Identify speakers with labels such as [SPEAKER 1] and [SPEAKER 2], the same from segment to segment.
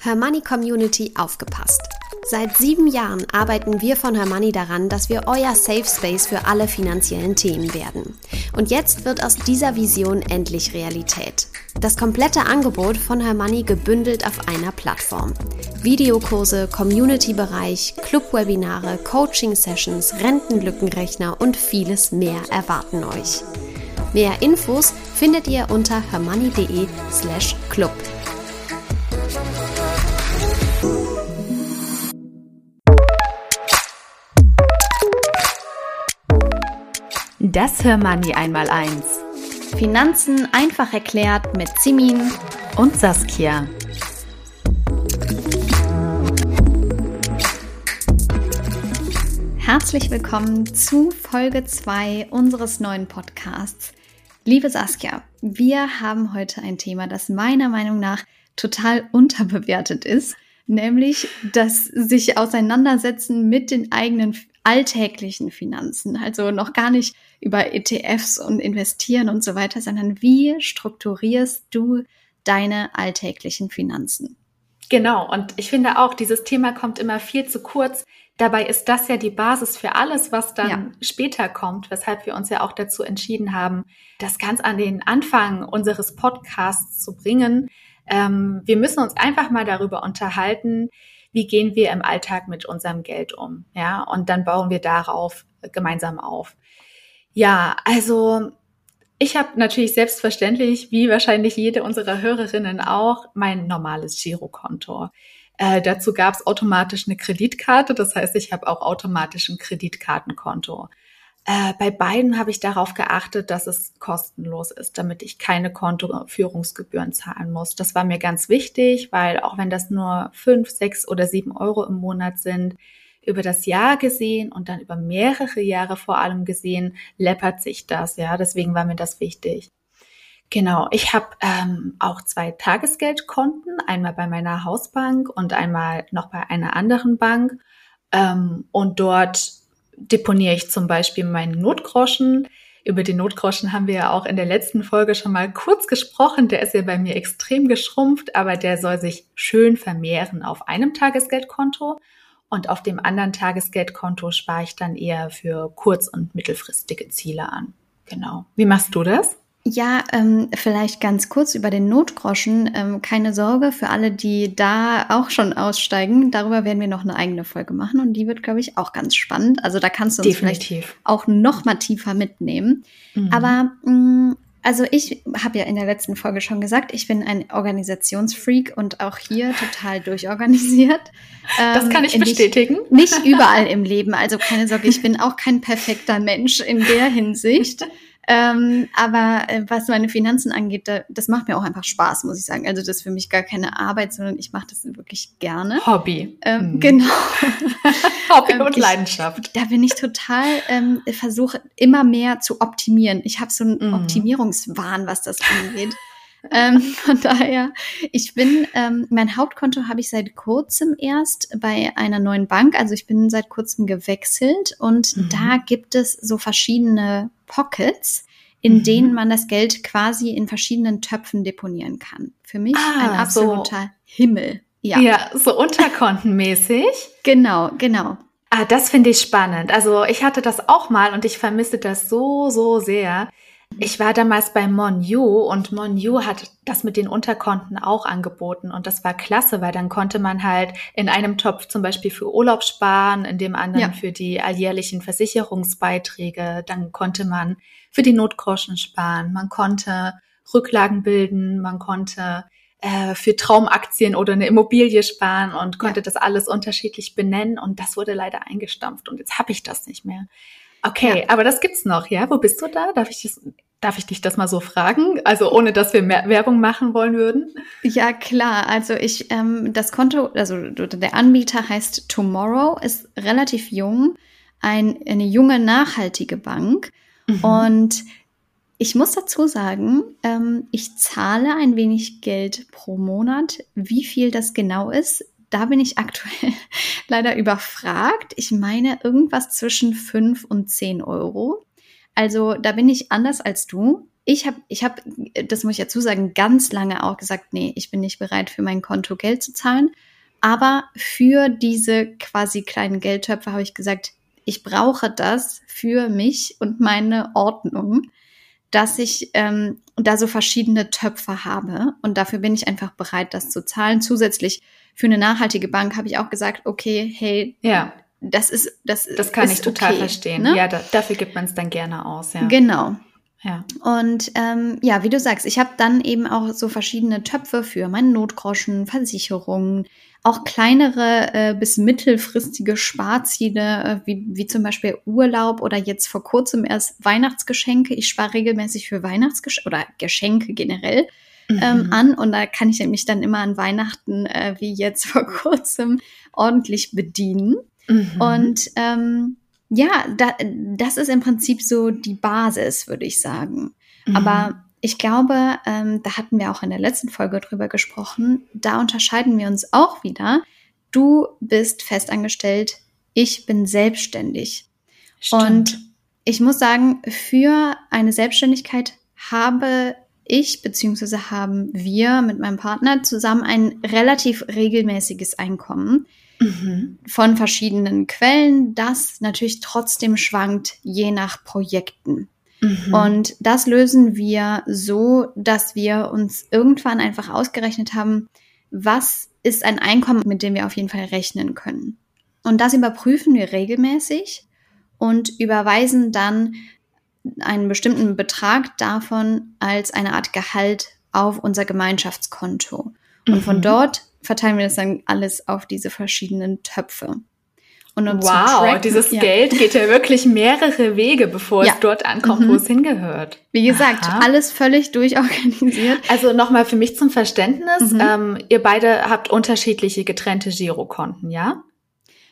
[SPEAKER 1] Hermoney Community aufgepasst. Seit sieben Jahren arbeiten wir von Hermoney daran, dass wir euer Safe Space für alle finanziellen Themen werden. Und jetzt wird aus dieser Vision endlich Realität. Das komplette Angebot von Hermoney gebündelt auf einer Plattform. Videokurse, Community-Bereich, Club-Webinare, Coaching-Sessions, Rentenlückenrechner und vieles mehr erwarten euch. Mehr Infos findet ihr unter hermoney.de slash club.
[SPEAKER 2] Das Hörmoney einmal eins.
[SPEAKER 1] Finanzen einfach erklärt mit Simin
[SPEAKER 2] und Saskia.
[SPEAKER 1] Herzlich willkommen zu Folge 2 unseres neuen Podcasts. Liebe Saskia, wir haben heute ein Thema, das meiner Meinung nach total unterbewertet ist, nämlich das sich auseinandersetzen mit den eigenen alltäglichen Finanzen, also noch gar nicht über ETFs und investieren und so weiter, sondern wie strukturierst du deine alltäglichen Finanzen?
[SPEAKER 2] Genau, und ich finde auch, dieses Thema kommt immer viel zu kurz. Dabei ist das ja die Basis für alles, was dann ja. später kommt, weshalb wir uns ja auch dazu entschieden haben, das ganz an den Anfang unseres Podcasts zu bringen. Ähm, wir müssen uns einfach mal darüber unterhalten, wie gehen wir im Alltag mit unserem Geld um, ja, und dann bauen wir darauf gemeinsam auf. Ja, also ich habe natürlich selbstverständlich, wie wahrscheinlich jede unserer Hörerinnen auch, mein normales Girokonto. Äh, dazu gab es automatisch eine Kreditkarte, das heißt, ich habe auch automatisch ein Kreditkartenkonto. Äh, bei beiden habe ich darauf geachtet, dass es kostenlos ist, damit ich keine Kontoführungsgebühren zahlen muss. Das war mir ganz wichtig, weil auch wenn das nur fünf, sechs oder sieben Euro im Monat sind, über das Jahr gesehen und dann über mehrere Jahre vor allem gesehen, läppert sich das. Ja, deswegen war mir das wichtig. Genau, ich habe ähm, auch zwei Tagesgeldkonten, einmal bei meiner Hausbank und einmal noch bei einer anderen Bank. Ähm, und dort deponiere ich zum Beispiel meinen Notgroschen. Über den Notgroschen haben wir ja auch in der letzten Folge schon mal kurz gesprochen. Der ist ja bei mir extrem geschrumpft, aber der soll sich schön vermehren auf einem Tagesgeldkonto. Und auf dem anderen Tagesgeldkonto spare ich dann eher für kurz- und mittelfristige Ziele an. Genau. Wie machst du das?
[SPEAKER 1] Ja, ähm, vielleicht ganz kurz über den Notgroschen. Ähm, keine Sorge für alle, die da auch schon aussteigen. Darüber werden wir noch eine eigene Folge machen und die wird, glaube ich, auch ganz spannend. Also da kannst du uns Definitiv. vielleicht auch noch mal tiefer mitnehmen. Mhm. Aber mh, mm, also ich habe ja in der letzten Folge schon gesagt, ich bin ein Organisationsfreak und auch hier total durchorganisiert.
[SPEAKER 2] Das kann ich ähm, bestätigen.
[SPEAKER 1] Nicht, nicht überall im Leben. Also keine Sorge, ich bin auch kein perfekter Mensch in der Hinsicht. Ähm, aber äh, was meine Finanzen angeht, da, das macht mir auch einfach Spaß, muss ich sagen. Also das ist für mich gar keine Arbeit, sondern ich mache das wirklich gerne.
[SPEAKER 2] Hobby.
[SPEAKER 1] Ähm, mhm. Genau.
[SPEAKER 2] Hobby ähm, und ich, Leidenschaft.
[SPEAKER 1] Da bin ich total, ähm, versuche immer mehr zu optimieren. Ich habe so einen mhm. Optimierungswahn, was das angeht. Ähm, von daher, ich bin, ähm, mein Hauptkonto habe ich seit kurzem erst bei einer neuen Bank. Also ich bin seit kurzem gewechselt und mhm. da gibt es so verschiedene Pockets, in mhm. denen man das Geld quasi in verschiedenen Töpfen deponieren kann. Für mich ah, ein absoluter so. Himmel.
[SPEAKER 2] Ja. ja, so unterkontenmäßig.
[SPEAKER 1] genau, genau.
[SPEAKER 2] Ah, das finde ich spannend. Also ich hatte das auch mal und ich vermisse das so, so sehr. Ich war damals bei Monju und Monju hat das mit den Unterkonten auch angeboten und das war klasse, weil dann konnte man halt in einem Topf zum Beispiel für Urlaub sparen, in dem anderen ja. für die alljährlichen Versicherungsbeiträge, dann konnte man für die Notgroschen sparen, man konnte Rücklagen bilden, man konnte äh, für Traumaktien oder eine Immobilie sparen und konnte ja. das alles unterschiedlich benennen und das wurde leider eingestampft und jetzt habe ich das nicht mehr. Okay, ja. aber das gibt's noch, ja? Wo bist du da? Darf ich das, darf ich dich das mal so fragen? Also ohne, dass wir mehr Werbung machen wollen würden?
[SPEAKER 1] Ja, klar. Also ich, ähm, das Konto, also der Anbieter heißt Tomorrow, ist relativ jung, ein, eine junge, nachhaltige Bank. Mhm. Und ich muss dazu sagen, ähm, ich zahle ein wenig Geld pro Monat. Wie viel das genau ist, da bin ich aktuell leider überfragt. Ich meine irgendwas zwischen fünf und zehn Euro. Also da bin ich anders als du. ich habe, ich habe, das muss ich dazu sagen, ganz lange auch gesagt, nee, ich bin nicht bereit, für mein Konto Geld zu zahlen. Aber für diese quasi kleinen Geldtöpfe habe ich gesagt, ich brauche das für mich und meine Ordnung, dass ich ähm, da so verschiedene Töpfe habe. Und dafür bin ich einfach bereit, das zu zahlen. Zusätzlich für eine nachhaltige Bank habe ich auch gesagt, okay, hey,
[SPEAKER 2] ja.
[SPEAKER 1] das ist das.
[SPEAKER 2] Das kann ich total okay, verstehen. Ne? Ja, da, dafür gibt man es dann gerne aus. Ja.
[SPEAKER 1] Genau. Ja. Und ähm, ja, wie du sagst, ich habe dann eben auch so verschiedene Töpfe für meine Notgroschen, Versicherungen, auch kleinere äh, bis mittelfristige Sparziele, äh, wie, wie zum Beispiel Urlaub oder jetzt vor kurzem erst Weihnachtsgeschenke. Ich spare regelmäßig für Weihnachtsgeschenke oder Geschenke generell ähm, mhm. an und da kann ich mich dann immer an Weihnachten, äh, wie jetzt vor kurzem, ordentlich bedienen. Mhm. Und ähm, ja, da, das ist im Prinzip so die Basis, würde ich sagen. Mhm. Aber ich glaube, ähm, da hatten wir auch in der letzten Folge drüber gesprochen, da unterscheiden wir uns auch wieder. Du bist festangestellt, ich bin selbstständig. Stimmt. Und ich muss sagen, für eine Selbstständigkeit habe ich beziehungsweise haben wir mit meinem Partner zusammen ein relativ regelmäßiges Einkommen mhm. von verschiedenen Quellen, das natürlich trotzdem schwankt je nach Projekten. Mhm. Und das lösen wir so, dass wir uns irgendwann einfach ausgerechnet haben, was ist ein Einkommen, mit dem wir auf jeden Fall rechnen können. Und das überprüfen wir regelmäßig und überweisen dann einen bestimmten Betrag davon als eine Art Gehalt auf unser Gemeinschaftskonto. Und mhm. von dort verteilen wir das dann alles auf diese verschiedenen Töpfe.
[SPEAKER 2] Und um wow, tracken, dieses ja. Geld geht ja wirklich mehrere Wege, bevor ja. es dort ankommt, mhm. wo es hingehört.
[SPEAKER 1] Wie gesagt, Aha. alles völlig durchorganisiert.
[SPEAKER 2] Also nochmal für mich zum Verständnis, mhm. ähm, ihr beide habt unterschiedliche getrennte Girokonten, ja?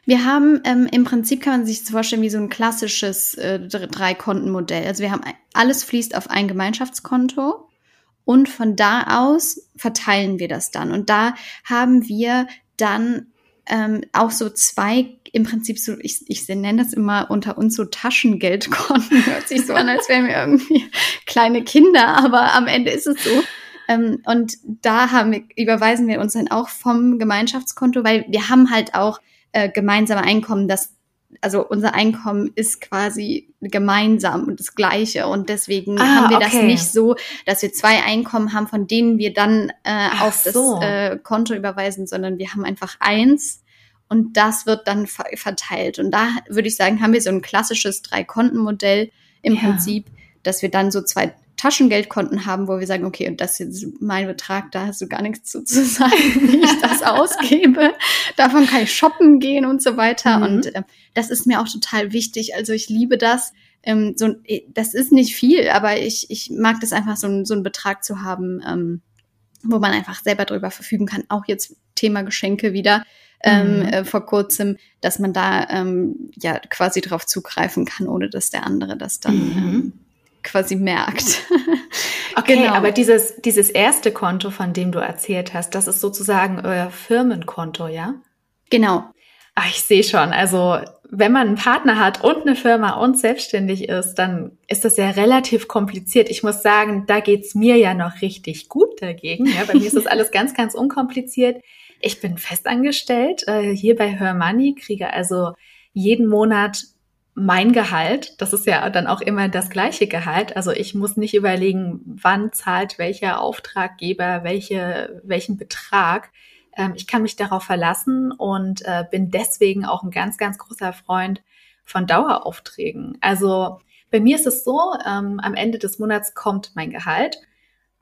[SPEAKER 1] Wir haben ähm, im Prinzip kann man sich das vorstellen wie so ein klassisches äh, Drei-Konten-Modell. Also wir haben alles fließt auf ein Gemeinschaftskonto und von da aus verteilen wir das dann. Und da haben wir dann ähm, auch so zwei, im Prinzip so, ich, ich nenne das immer unter uns so Taschengeldkonten. Hört sich so an, als wären wir irgendwie kleine Kinder, aber am Ende ist es so. Ähm, und da haben wir, überweisen wir uns dann auch vom Gemeinschaftskonto, weil wir haben halt auch äh, gemeinsame Einkommen, das also unser Einkommen ist quasi gemeinsam und das gleiche und deswegen ah, haben wir okay. das nicht so, dass wir zwei Einkommen haben, von denen wir dann äh, auf so. das äh, Konto überweisen, sondern wir haben einfach eins und das wird dann ver verteilt und da würde ich sagen, haben wir so ein klassisches Drei-Konten-Modell im ja. Prinzip, dass wir dann so zwei Taschengeldkonten haben, wo wir sagen, okay, und das ist mein Betrag, da hast du gar nichts zu, zu sagen, wie ich das ausgebe. Davon kann ich shoppen gehen und so weiter. Mhm. Und äh, das ist mir auch total wichtig. Also ich liebe das. Ähm, so, äh, das ist nicht viel, aber ich, ich mag das einfach, so, so einen Betrag zu haben, ähm, wo man einfach selber drüber verfügen kann. Auch jetzt Thema Geschenke wieder. Ähm, mhm. äh, vor kurzem, dass man da ähm, ja quasi drauf zugreifen kann, ohne dass der andere das dann mhm. ähm, quasi merkt.
[SPEAKER 2] Okay, genau. aber dieses, dieses erste Konto, von dem du erzählt hast, das ist sozusagen euer Firmenkonto, ja?
[SPEAKER 1] Genau.
[SPEAKER 2] Ach, ich sehe schon. Also, wenn man einen Partner hat und eine Firma und selbstständig ist, dann ist das ja relativ kompliziert. Ich muss sagen, da geht's mir ja noch richtig gut dagegen. Ja, bei mir ist das alles ganz, ganz unkompliziert. Ich bin festangestellt äh, hier bei Her Money, kriege also jeden Monat mein Gehalt, das ist ja dann auch immer das gleiche Gehalt. Also ich muss nicht überlegen, wann zahlt welcher Auftraggeber welche, welchen Betrag. Ähm, ich kann mich darauf verlassen und äh, bin deswegen auch ein ganz, ganz großer Freund von Daueraufträgen. Also bei mir ist es so, ähm, am Ende des Monats kommt mein Gehalt.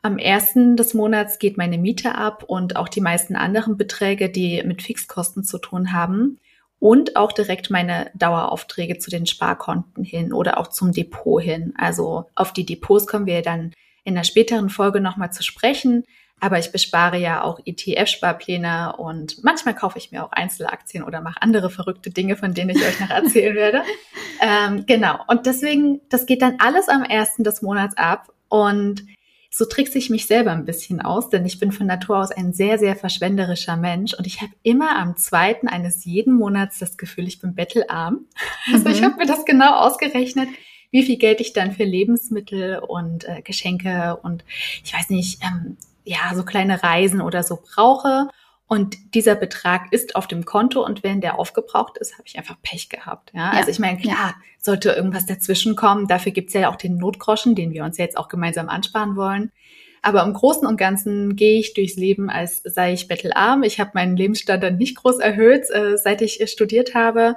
[SPEAKER 2] Am ersten des Monats geht meine Miete ab und auch die meisten anderen Beträge, die mit Fixkosten zu tun haben und auch direkt meine Daueraufträge zu den Sparkonten hin oder auch zum Depot hin. Also auf die Depots kommen wir dann in der späteren Folge nochmal zu sprechen. Aber ich bespare ja auch ETF-Sparpläne und manchmal kaufe ich mir auch Einzelaktien oder mache andere verrückte Dinge, von denen ich euch noch erzählen werde. Ähm, genau. Und deswegen, das geht dann alles am ersten des Monats ab. Und so trickse ich mich selber ein bisschen aus, denn ich bin von Natur aus ein sehr, sehr verschwenderischer Mensch und ich habe immer am zweiten eines jeden Monats das Gefühl, ich bin bettelarm. Also mhm. ich habe mir das genau ausgerechnet, wie viel Geld ich dann für Lebensmittel und äh, Geschenke und ich weiß nicht, ähm, ja, so kleine Reisen oder so brauche. Und dieser Betrag ist auf dem Konto und wenn der aufgebraucht ist, habe ich einfach Pech gehabt. Ja? ja. Also ich meine, klar, sollte irgendwas dazwischen kommen, dafür gibt's ja auch den Notgroschen, den wir uns jetzt auch gemeinsam ansparen wollen. Aber im Großen und Ganzen gehe ich durchs Leben, als sei ich bettelarm. Ich habe meinen Lebensstandard nicht groß erhöht, äh, seit ich studiert habe.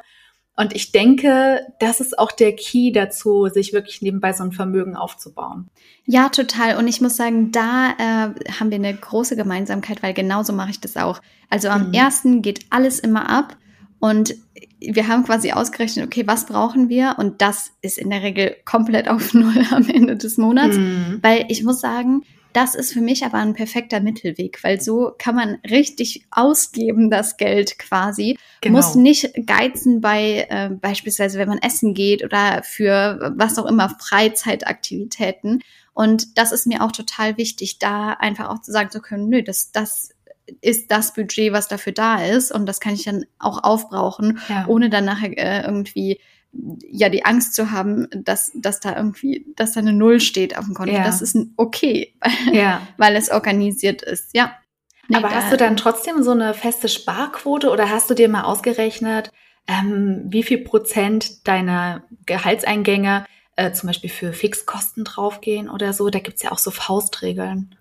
[SPEAKER 2] Und ich denke, das ist auch der Key dazu, sich wirklich nebenbei so ein Vermögen aufzubauen.
[SPEAKER 1] Ja, total. Und ich muss sagen, da äh, haben wir eine große Gemeinsamkeit, weil genauso mache ich das auch. Also am mhm. ersten geht alles immer ab und wir haben quasi ausgerechnet, okay, was brauchen wir? Und das ist in der Regel komplett auf Null am Ende des Monats. Mhm. Weil ich muss sagen, das ist für mich aber ein perfekter Mittelweg, weil so kann man richtig ausgeben, das Geld quasi. Genau. Muss nicht geizen bei äh, beispielsweise, wenn man essen geht oder für was auch immer Freizeitaktivitäten. Und das ist mir auch total wichtig, da einfach auch zu sagen zu können, nö, das, das ist das Budget, was dafür da ist. Und das kann ich dann auch aufbrauchen, ja. ohne dann nachher äh, irgendwie ja die Angst zu haben, dass, dass da irgendwie, dass da eine Null steht auf dem Konto. Ja. Das ist okay, ja. weil es organisiert ist, ja.
[SPEAKER 2] Nee, Aber hast du dann trotzdem so eine feste Sparquote oder hast du dir mal ausgerechnet, ähm, wie viel Prozent deiner Gehaltseingänge äh, zum Beispiel für Fixkosten draufgehen oder so? Da gibt's ja auch so Faustregeln.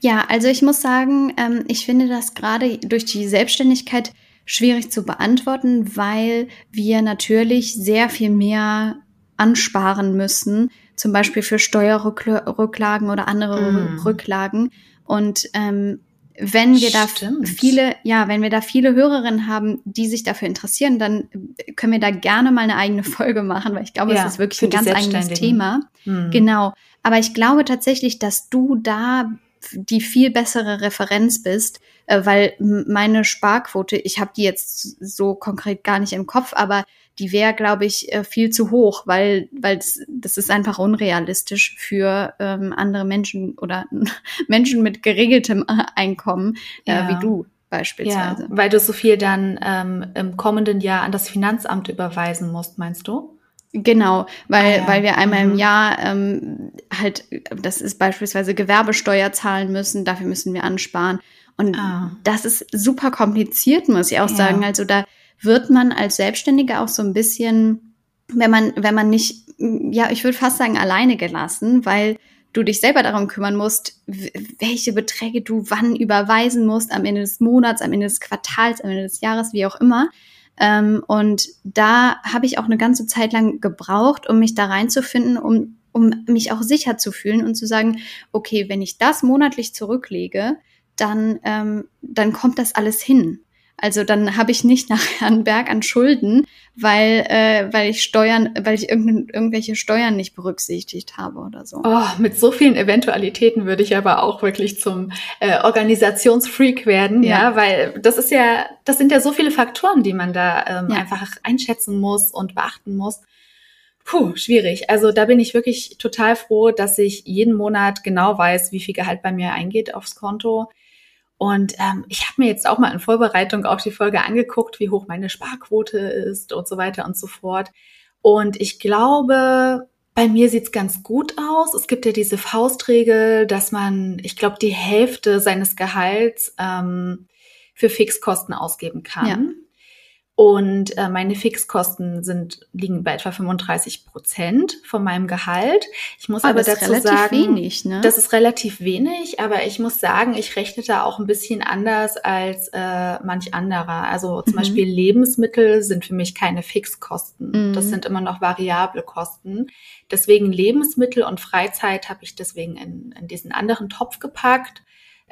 [SPEAKER 1] Ja, also ich muss sagen, ähm, ich finde das gerade durch die Selbstständigkeit schwierig zu beantworten, weil wir natürlich sehr viel mehr ansparen müssen, zum Beispiel für Steuerrücklagen oder andere mm. Rücklagen. Und ähm, wenn wir da Stimmt. viele, ja, wenn wir da viele Hörerinnen haben, die sich dafür interessieren, dann können wir da gerne mal eine eigene Folge machen, weil ich glaube, ja, es ist wirklich ein ganz eigenes Thema. Hm. Genau. Aber ich glaube tatsächlich, dass du da die viel bessere Referenz bist, äh, weil meine Sparquote, ich habe die jetzt so konkret gar nicht im Kopf, aber die wäre, glaube ich, äh, viel zu hoch, weil, weil das, das ist einfach unrealistisch für ähm, andere Menschen oder Menschen mit geregeltem Einkommen äh, ja. wie du beispielsweise. Ja,
[SPEAKER 2] weil du so viel dann ähm, im kommenden Jahr an das Finanzamt überweisen musst, meinst du?
[SPEAKER 1] Genau, weil, ah, ja. weil wir einmal im mhm. Jahr ähm, halt, das ist beispielsweise Gewerbesteuer zahlen müssen, dafür müssen wir ansparen. Und ah. das ist super kompliziert, muss ich auch ja. sagen. Also da wird man als Selbstständiger auch so ein bisschen, wenn man, wenn man nicht, ja, ich würde fast sagen, alleine gelassen, weil du dich selber darum kümmern musst, welche Beträge du wann überweisen musst, am Ende des Monats, am Ende des Quartals, am Ende des Jahres, wie auch immer. Ähm, und da habe ich auch eine ganze Zeit lang gebraucht, um mich da reinzufinden, um, um mich auch sicher zu fühlen und zu sagen, okay, wenn ich das monatlich zurücklege, dann, ähm, dann kommt das alles hin. Also dann habe ich nicht nachher einen Berg an Schulden, weil, äh, weil ich Steuern, weil ich irgendwelche Steuern nicht berücksichtigt habe oder so.
[SPEAKER 2] Oh, mit so vielen Eventualitäten würde ich aber auch wirklich zum äh, Organisationsfreak werden, ja. ja, weil das ist ja, das sind ja so viele Faktoren, die man da ähm, ja. einfach einschätzen muss und beachten muss. Puh, schwierig. Also da bin ich wirklich total froh, dass ich jeden Monat genau weiß, wie viel Gehalt bei mir eingeht aufs Konto und ähm, ich habe mir jetzt auch mal in Vorbereitung auch die Folge angeguckt, wie hoch meine Sparquote ist und so weiter und so fort. Und ich glaube, bei mir sieht's ganz gut aus. Es gibt ja diese Faustregel, dass man, ich glaube, die Hälfte seines Gehalts ähm, für Fixkosten ausgeben kann. Ja. Und äh, meine Fixkosten sind, liegen bei etwa 35 Prozent von meinem Gehalt. Ich muss oh, aber dazu sagen, wenig, ne? das ist relativ wenig, aber ich muss sagen, ich rechne da auch ein bisschen anders als äh, manch anderer. Also zum mhm. Beispiel Lebensmittel sind für mich keine Fixkosten. Mhm. Das sind immer noch variable Kosten. Deswegen Lebensmittel und Freizeit habe ich deswegen in, in diesen anderen Topf gepackt.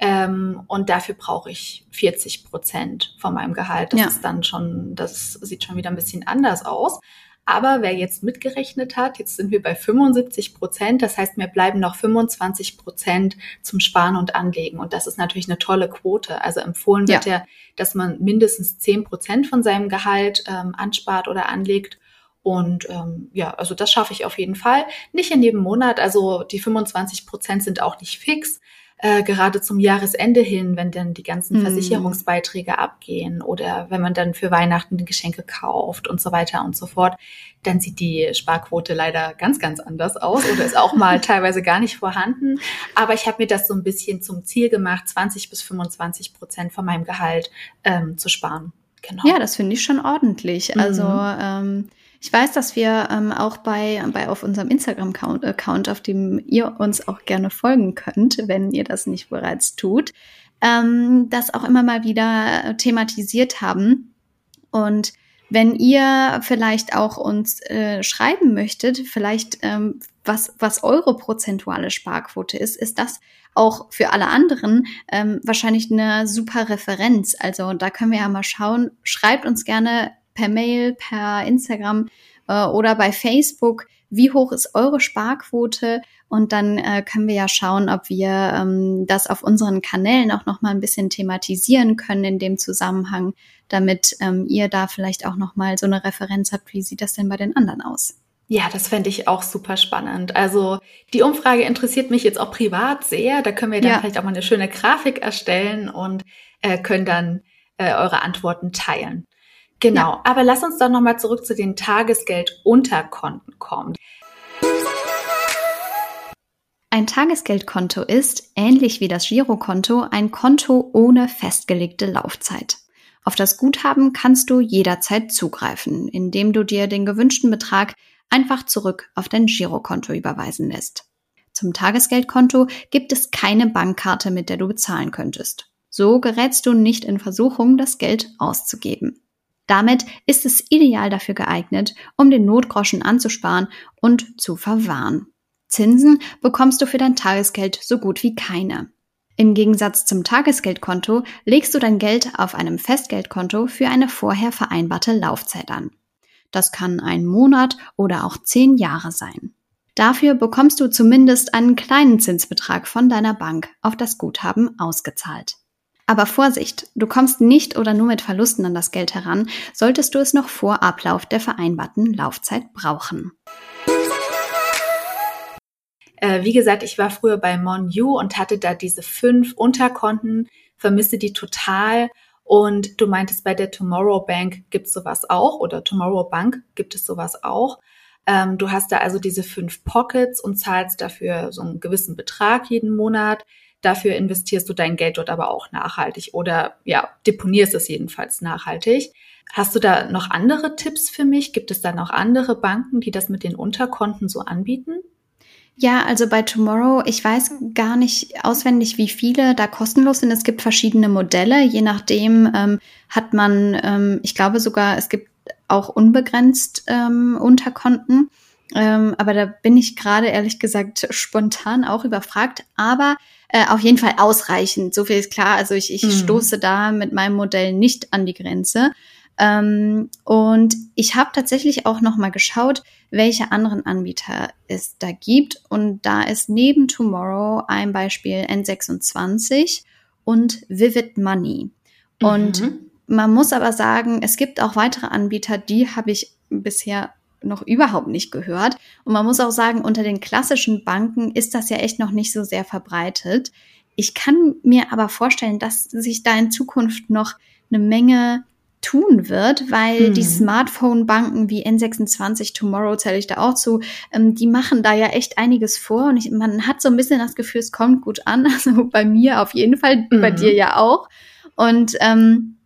[SPEAKER 2] Ähm, und dafür brauche ich 40 Prozent von meinem Gehalt. Das ja. ist dann schon, das sieht schon wieder ein bisschen anders aus. Aber wer jetzt mitgerechnet hat, jetzt sind wir bei 75 Prozent. Das heißt, mir bleiben noch 25 Prozent zum Sparen und Anlegen. Und das ist natürlich eine tolle Quote. Also empfohlen wird ja, ja dass man mindestens 10 Prozent von seinem Gehalt ähm, anspart oder anlegt. Und ähm, ja, also das schaffe ich auf jeden Fall. Nicht in jedem Monat. Also die 25 Prozent sind auch nicht fix. Äh, gerade zum Jahresende hin, wenn dann die ganzen mhm. Versicherungsbeiträge abgehen oder wenn man dann für Weihnachten die Geschenke kauft und so weiter und so fort, dann sieht die Sparquote leider ganz, ganz anders aus oder ist auch mal teilweise gar nicht vorhanden. Aber ich habe mir das so ein bisschen zum Ziel gemacht, 20 bis 25 Prozent von meinem Gehalt ähm, zu sparen.
[SPEAKER 1] Genau. Ja, das finde ich schon ordentlich. Also mhm. ähm, ich weiß, dass wir ähm, auch bei, bei auf unserem Instagram-Account, Account, auf dem ihr uns auch gerne folgen könnt, wenn ihr das nicht bereits tut, ähm, das auch immer mal wieder thematisiert haben. Und wenn ihr vielleicht auch uns äh, schreiben möchtet, vielleicht ähm, was, was eure prozentuale Sparquote ist, ist das auch für alle anderen ähm, wahrscheinlich eine super Referenz. Also da können wir ja mal schauen. Schreibt uns gerne per Mail, per Instagram äh, oder bei Facebook, wie hoch ist eure Sparquote? Und dann äh, können wir ja schauen, ob wir ähm, das auf unseren Kanälen auch noch mal ein bisschen thematisieren können in dem Zusammenhang, damit ähm, ihr da vielleicht auch noch mal so eine Referenz habt. Wie sieht das denn bei den anderen aus?
[SPEAKER 2] Ja, das fände ich auch super spannend. Also die Umfrage interessiert mich jetzt auch privat sehr. Da können wir dann ja. vielleicht auch mal eine schöne Grafik erstellen und äh, können dann äh, eure Antworten teilen. Genau, ja. aber lass uns doch nochmal zurück zu den Tagesgeldunterkonten kommen.
[SPEAKER 3] Ein Tagesgeldkonto ist, ähnlich wie das Girokonto, ein Konto ohne festgelegte Laufzeit. Auf das Guthaben kannst du jederzeit zugreifen, indem du dir den gewünschten Betrag einfach zurück auf dein Girokonto überweisen lässt. Zum Tagesgeldkonto gibt es keine Bankkarte, mit der du bezahlen könntest. So gerätst du nicht in Versuchung, das Geld auszugeben. Damit ist es ideal dafür geeignet, um den Notgroschen anzusparen und zu verwahren. Zinsen bekommst du für dein Tagesgeld so gut wie keine. Im Gegensatz zum Tagesgeldkonto legst du dein Geld auf einem Festgeldkonto für eine vorher vereinbarte Laufzeit an. Das kann ein Monat oder auch zehn Jahre sein. Dafür bekommst du zumindest einen kleinen Zinsbetrag von deiner Bank auf das Guthaben ausgezahlt. Aber Vorsicht, du kommst nicht oder nur mit Verlusten an das Geld heran, solltest du es noch vor Ablauf der vereinbarten Laufzeit brauchen.
[SPEAKER 2] Äh, wie gesagt, ich war früher bei Monu und hatte da diese fünf Unterkonten, vermisse die total. Und du meintest, bei der Tomorrow Bank gibt es sowas auch oder Tomorrow Bank gibt es sowas auch. Ähm, du hast da also diese fünf Pockets und zahlst dafür so einen gewissen Betrag jeden Monat. Dafür investierst du dein Geld dort aber auch nachhaltig oder ja, deponierst es jedenfalls nachhaltig. Hast du da noch andere Tipps für mich? Gibt es da noch andere Banken, die das mit den Unterkonten so anbieten?
[SPEAKER 1] Ja, also bei Tomorrow, ich weiß gar nicht auswendig, wie viele da kostenlos sind. Es gibt verschiedene Modelle. Je nachdem ähm, hat man, ähm, ich glaube sogar, es gibt auch unbegrenzt ähm, Unterkonten. Ähm, aber da bin ich gerade ehrlich gesagt spontan auch überfragt. Aber äh, auf jeden Fall ausreichend. So viel ist klar. Also ich, ich mhm. stoße da mit meinem Modell nicht an die Grenze. Ähm, und ich habe tatsächlich auch noch mal geschaut, welche anderen Anbieter es da gibt. Und da ist neben Tomorrow ein Beispiel N26 und Vivid Money. Und mhm. man muss aber sagen, es gibt auch weitere Anbieter, die habe ich bisher noch überhaupt nicht gehört. Und man muss auch sagen, unter den klassischen Banken ist das ja echt noch nicht so sehr verbreitet. Ich kann mir aber vorstellen, dass sich da in Zukunft noch eine Menge tun wird, weil hm. die Smartphone-Banken wie N26, Tomorrow zähle ich da auch zu, ähm, die machen da ja echt einiges vor und ich, man hat so ein bisschen das Gefühl, es kommt gut an. Also bei mir auf jeden Fall, mhm. bei dir ja auch. Und ähm,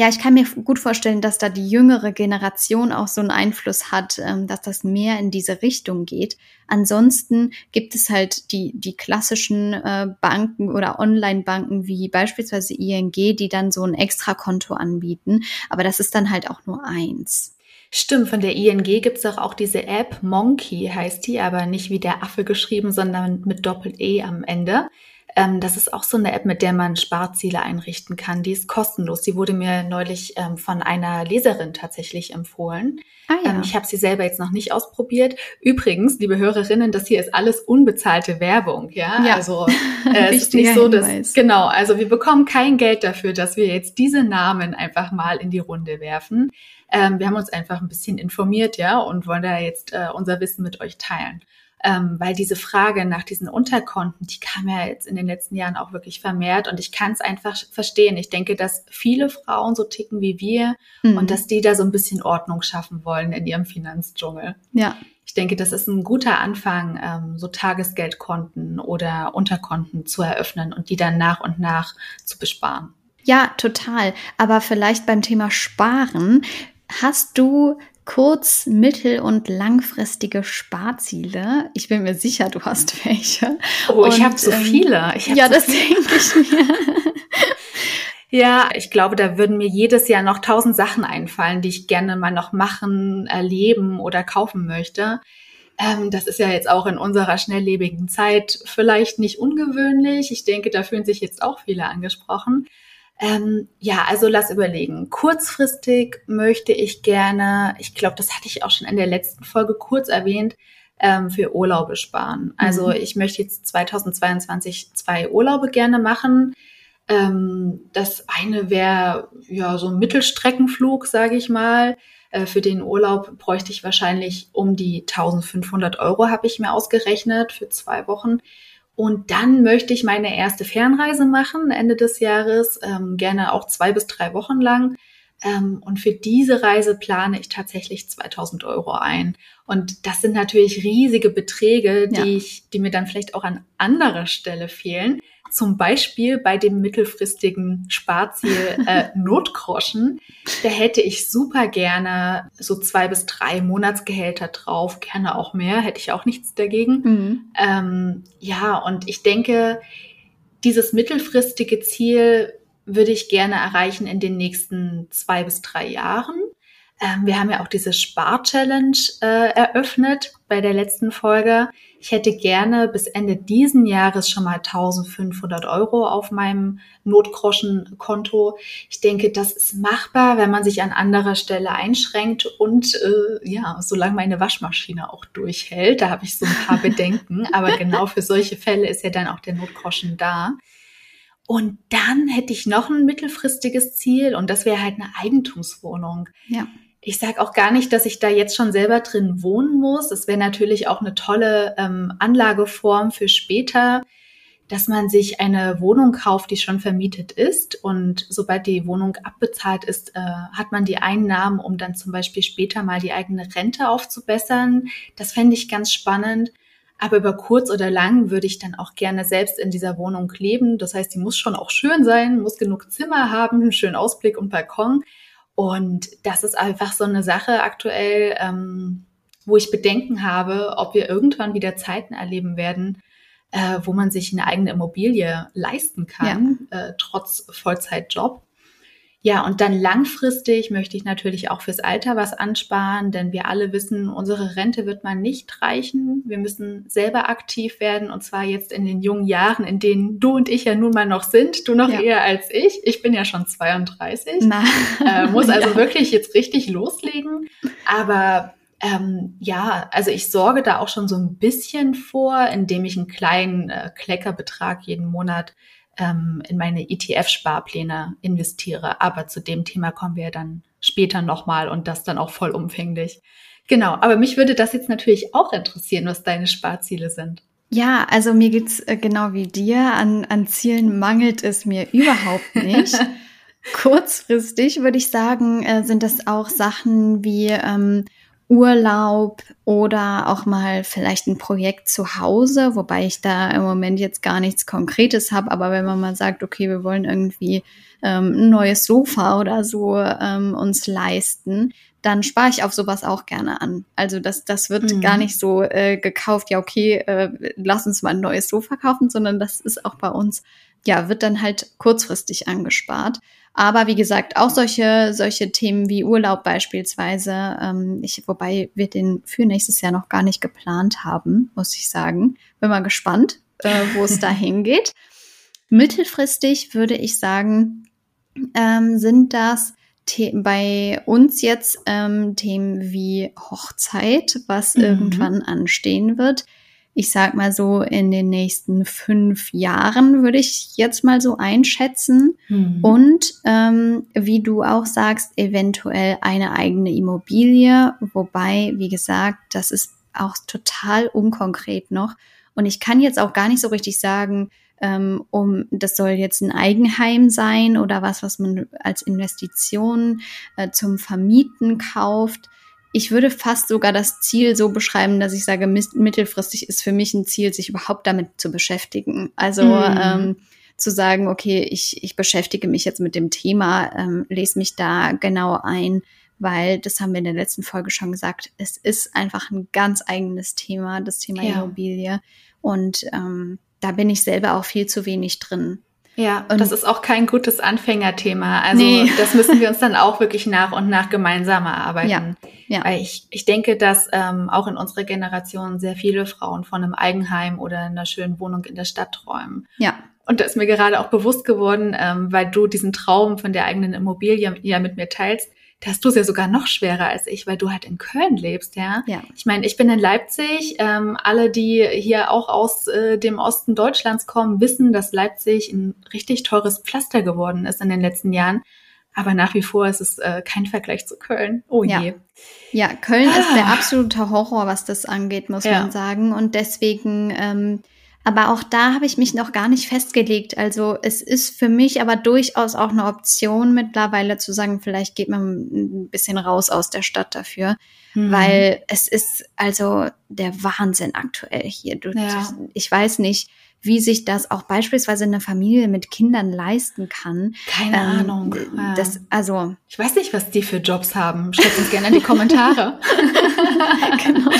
[SPEAKER 1] ja, ich kann mir gut vorstellen, dass da die jüngere Generation auch so einen Einfluss hat, ähm, dass das mehr in diese Richtung geht. Ansonsten gibt es halt die, die klassischen äh, Banken oder Online-Banken wie beispielsweise ING, die dann so ein Extrakonto anbieten. Aber das ist dann halt auch nur eins.
[SPEAKER 2] Stimmt, von der ING gibt's doch auch diese App, Monkey heißt die, aber nicht wie der Affe geschrieben, sondern mit Doppel-E am Ende. Ähm, das ist auch so eine App, mit der man Sparziele einrichten kann. Die ist kostenlos. Die wurde mir neulich ähm, von einer Leserin tatsächlich empfohlen. Ah, ja. ähm, ich habe sie selber jetzt noch nicht ausprobiert. Übrigens, liebe Hörerinnen, das hier ist alles unbezahlte Werbung. Ja, ja. also äh, es ist nicht so, dass genau. Also wir bekommen kein Geld dafür, dass wir jetzt diese Namen einfach mal in die Runde werfen. Ähm, wir haben uns einfach ein bisschen informiert, ja, und wollen da jetzt äh, unser Wissen mit euch teilen. Ähm, weil diese Frage nach diesen Unterkonten, die kam ja jetzt in den letzten Jahren auch wirklich vermehrt und ich kann es einfach verstehen. Ich denke, dass viele Frauen so ticken wie wir mhm. und dass die da so ein bisschen Ordnung schaffen wollen in ihrem Finanzdschungel.
[SPEAKER 1] Ja.
[SPEAKER 2] Ich denke, das ist ein guter Anfang, ähm, so Tagesgeldkonten oder Unterkonten zu eröffnen und die dann nach und nach zu besparen.
[SPEAKER 1] Ja, total. Aber vielleicht beim Thema Sparen, hast du kurz-, mittel- und langfristige Sparziele. Ich bin mir sicher, du hast welche.
[SPEAKER 2] Oh, ich habe so ähm, viele.
[SPEAKER 1] Hab ja, so das denke ich mir.
[SPEAKER 2] Ja, ich glaube, da würden mir jedes Jahr noch tausend Sachen einfallen, die ich gerne mal noch machen, erleben oder kaufen möchte. Ähm, das ist ja jetzt auch in unserer schnelllebigen Zeit vielleicht nicht ungewöhnlich. Ich denke, da fühlen sich jetzt auch viele angesprochen. Ähm, ja, also lass überlegen. Kurzfristig möchte ich gerne, ich glaube, das hatte ich auch schon in der letzten Folge kurz erwähnt, ähm, für Urlaube sparen. Also mhm. ich möchte jetzt 2022 zwei Urlaube gerne machen. Ähm, das eine wäre ja so ein Mittelstreckenflug, sage ich mal. Äh, für den Urlaub bräuchte ich wahrscheinlich um die 1500 Euro, habe ich mir ausgerechnet, für zwei Wochen. Und dann möchte ich meine erste Fernreise machen, Ende des Jahres, ähm, gerne auch zwei bis drei Wochen lang. Ähm, und für diese Reise plane ich tatsächlich 2000 Euro ein. Und das sind natürlich riesige Beträge, die, ja. ich, die mir dann vielleicht auch an anderer Stelle fehlen. Zum Beispiel bei dem mittelfristigen Sparziel äh, Notgroschen. Da hätte ich super gerne so zwei bis drei Monatsgehälter drauf, gerne auch mehr, hätte ich auch nichts dagegen. Mhm. Ähm, ja, und ich denke, dieses mittelfristige Ziel würde ich gerne erreichen in den nächsten zwei bis drei Jahren. Ähm, wir haben ja auch diese Spar-Challenge äh, eröffnet bei der letzten Folge. Ich hätte gerne bis Ende diesen Jahres schon mal 1500 Euro auf meinem Notgroschenkonto. Ich denke, das ist machbar, wenn man sich an anderer Stelle einschränkt und äh, ja, solange meine Waschmaschine auch durchhält. Da habe ich so ein paar Bedenken, aber genau für solche Fälle ist ja dann auch der Notgroschen da. Und dann hätte ich noch ein mittelfristiges Ziel und das wäre halt eine Eigentumswohnung.
[SPEAKER 1] Ja.
[SPEAKER 2] Ich sage auch gar nicht, dass ich da jetzt schon selber drin wohnen muss. Es wäre natürlich auch eine tolle ähm, Anlageform für später, dass man sich eine Wohnung kauft, die schon vermietet ist. Und sobald die Wohnung abbezahlt ist, äh, hat man die Einnahmen, um dann zum Beispiel später mal die eigene Rente aufzubessern. Das fände ich ganz spannend. Aber über kurz oder lang würde ich dann auch gerne selbst in dieser Wohnung leben. Das heißt, die muss schon auch schön sein, muss genug Zimmer haben, einen schönen Ausblick und Balkon. Und das ist einfach so eine Sache aktuell, ähm, wo ich Bedenken habe, ob wir irgendwann wieder Zeiten erleben werden, äh, wo man sich eine eigene Immobilie leisten kann, ja. äh, trotz Vollzeitjob. Ja, und dann langfristig möchte ich natürlich auch fürs Alter was ansparen, denn wir alle wissen, unsere Rente wird mal nicht reichen. Wir müssen selber aktiv werden und zwar jetzt in den jungen Jahren, in denen du und ich ja nun mal noch sind. Du noch ja. eher als ich. Ich bin ja schon 32. Äh, muss also ja. wirklich jetzt richtig loslegen. Aber ähm, ja, also ich sorge da auch schon so ein bisschen vor, indem ich einen kleinen äh, Kleckerbetrag jeden Monat ähm, in meine ETF-Sparpläne investiere. Aber zu dem Thema kommen wir dann später nochmal und das dann auch vollumfänglich. Genau, aber mich würde das jetzt natürlich auch interessieren, was deine Sparziele sind.
[SPEAKER 1] Ja, also mir geht's äh, genau wie dir. An, an Zielen mangelt es mir überhaupt nicht. Kurzfristig würde ich sagen, äh, sind das auch Sachen wie ähm, Urlaub oder auch mal vielleicht ein Projekt zu Hause, wobei ich da im Moment jetzt gar nichts Konkretes habe. Aber wenn man mal sagt, okay, wir wollen irgendwie ähm, ein neues Sofa oder so ähm, uns leisten, dann spare ich auf sowas auch gerne an. Also das, das wird mhm. gar nicht so äh, gekauft, ja, okay, äh, lass uns mal ein neues Sofa kaufen, sondern das ist auch bei uns, ja, wird dann halt kurzfristig angespart. Aber wie gesagt, auch solche, solche Themen wie Urlaub beispielsweise, ähm, ich, wobei wir den für nächstes Jahr noch gar nicht geplant haben, muss ich sagen. Bin mal gespannt, äh, wo es da hingeht. Mittelfristig würde ich sagen, ähm, sind das The bei uns jetzt ähm, Themen wie Hochzeit, was mhm. irgendwann anstehen wird ich sag mal so, in den nächsten fünf Jahren würde ich jetzt mal so einschätzen. Mhm. Und ähm, wie du auch sagst, eventuell eine eigene Immobilie. Wobei, wie gesagt, das ist auch total unkonkret noch. Und ich kann jetzt auch gar nicht so richtig sagen, ähm, um das soll jetzt ein Eigenheim sein oder was, was man als Investition äh, zum Vermieten kauft. Ich würde fast sogar das Ziel so beschreiben, dass ich sage, mittelfristig ist für mich ein Ziel, sich überhaupt damit zu beschäftigen. Also mhm. ähm, zu sagen, okay, ich, ich beschäftige mich jetzt mit dem Thema, ähm, lese mich da genau ein, weil das haben wir in der letzten Folge schon gesagt, es ist einfach ein ganz eigenes Thema, das Thema ja. Immobilie. Und ähm, da bin ich selber auch viel zu wenig drin.
[SPEAKER 2] Ja, und das ist auch kein gutes Anfängerthema. Also nee. das müssen wir uns dann auch wirklich nach und nach gemeinsam erarbeiten. Ja, ja. Weil ich, ich denke, dass ähm, auch in unserer Generation sehr viele Frauen von einem Eigenheim oder einer schönen Wohnung in der Stadt träumen. Ja. Und da ist mir gerade auch bewusst geworden, ähm, weil du diesen Traum von der eigenen Immobilie ja mit mir teilst, da hast du es ja sogar noch schwerer als ich, weil du halt in Köln lebst, ja. ja. Ich meine, ich bin in Leipzig. Ähm, alle, die hier auch aus äh, dem Osten Deutschlands kommen, wissen, dass Leipzig ein richtig teures Pflaster geworden ist in den letzten Jahren. Aber nach wie vor ist es äh, kein Vergleich zu Köln. Oh
[SPEAKER 1] je. Ja, ja Köln ah. ist der ah. absolute Horror, was das angeht, muss ja. man sagen. Und deswegen ähm, aber auch da habe ich mich noch gar nicht festgelegt. Also es ist für mich aber durchaus auch eine Option mittlerweile zu sagen, vielleicht geht man ein bisschen raus aus der Stadt dafür. Mhm. Weil es ist also der Wahnsinn aktuell hier. Du, ja. Ich weiß nicht, wie sich das auch beispielsweise eine Familie mit Kindern leisten kann.
[SPEAKER 2] Keine ähm, Ahnung.
[SPEAKER 1] Das, also
[SPEAKER 2] ich weiß nicht, was die für Jobs haben. Schreibt uns gerne in die Kommentare. genau.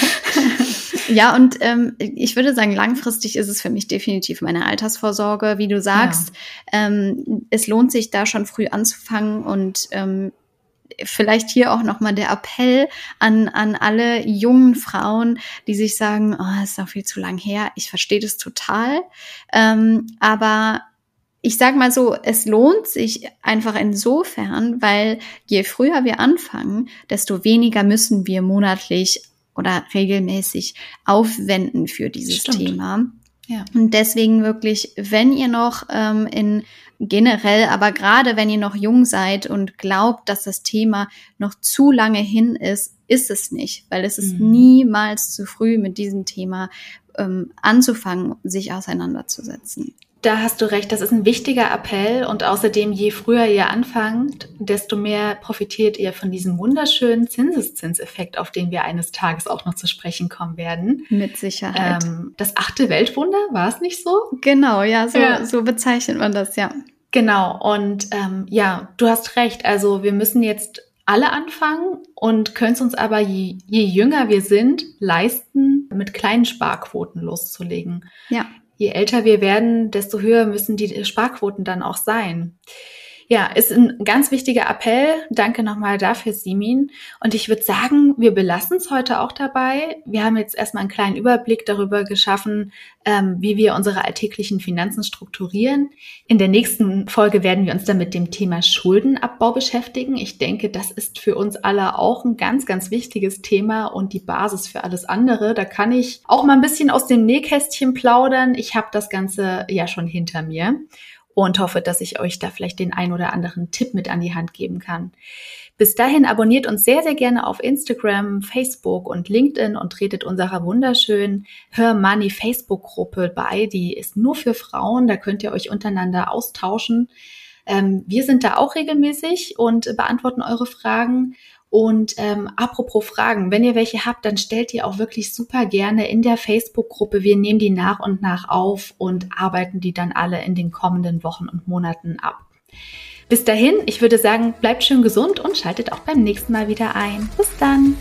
[SPEAKER 1] Ja, und ähm, ich würde sagen, langfristig ist es für mich definitiv meine Altersvorsorge. Wie du sagst, ja. ähm, es lohnt sich da schon früh anzufangen und ähm, vielleicht hier auch nochmal der Appell an, an alle jungen Frauen, die sich sagen, oh, ist noch viel zu lang her. Ich verstehe das total. Ähm, aber ich sag mal so, es lohnt sich einfach insofern, weil je früher wir anfangen, desto weniger müssen wir monatlich oder regelmäßig aufwenden für dieses Stimmt. Thema. Ja. Und deswegen wirklich, wenn ihr noch ähm, in generell, aber gerade wenn ihr noch jung seid und glaubt, dass das Thema noch zu lange hin ist, ist es nicht, weil es ist mhm. niemals zu früh mit diesem Thema ähm, anzufangen, sich auseinanderzusetzen.
[SPEAKER 2] Da hast du recht, das ist ein wichtiger Appell und außerdem, je früher ihr anfangt, desto mehr profitiert ihr von diesem wunderschönen Zinseszinseffekt, auf den wir eines Tages auch noch zu sprechen kommen werden.
[SPEAKER 1] Mit Sicherheit.
[SPEAKER 2] Ähm, das achte Weltwunder, war es nicht so?
[SPEAKER 1] Genau, ja so, ja. so bezeichnet man das, ja.
[SPEAKER 2] Genau, und ähm, ja, du hast recht, also wir müssen jetzt alle anfangen und können es uns aber, je, je jünger wir sind, leisten, mit kleinen Sparquoten loszulegen. Ja je älter wir werden, desto höher müssen die Sparquoten dann auch sein. Ja, ist ein ganz wichtiger Appell. Danke nochmal dafür, Simin. Und ich würde sagen, wir belassen es heute auch dabei. Wir haben jetzt erstmal einen kleinen Überblick darüber geschaffen, ähm, wie wir unsere alltäglichen Finanzen strukturieren. In der nächsten Folge werden wir uns dann mit dem Thema Schuldenabbau beschäftigen. Ich denke, das ist für uns alle auch ein ganz, ganz wichtiges Thema und die Basis für alles andere. Da kann ich auch mal ein bisschen aus dem Nähkästchen plaudern. Ich habe das Ganze ja schon hinter mir und hoffe, dass ich euch da vielleicht den ein oder anderen Tipp mit an die Hand geben kann. Bis dahin abonniert uns sehr, sehr gerne auf Instagram, Facebook und LinkedIn und tretet unserer wunderschönen Her Money Facebook-Gruppe bei. Die ist nur für Frauen, da könnt ihr euch untereinander austauschen. Ähm, wir sind da auch regelmäßig und beantworten eure Fragen. Und ähm, apropos Fragen, wenn ihr welche habt, dann stellt ihr auch wirklich super gerne in der Facebook-Gruppe. Wir nehmen die nach und nach auf und arbeiten die dann alle in den kommenden Wochen und Monaten ab. Bis dahin, ich würde sagen, bleibt schön gesund und schaltet auch beim nächsten Mal wieder ein. Bis dann!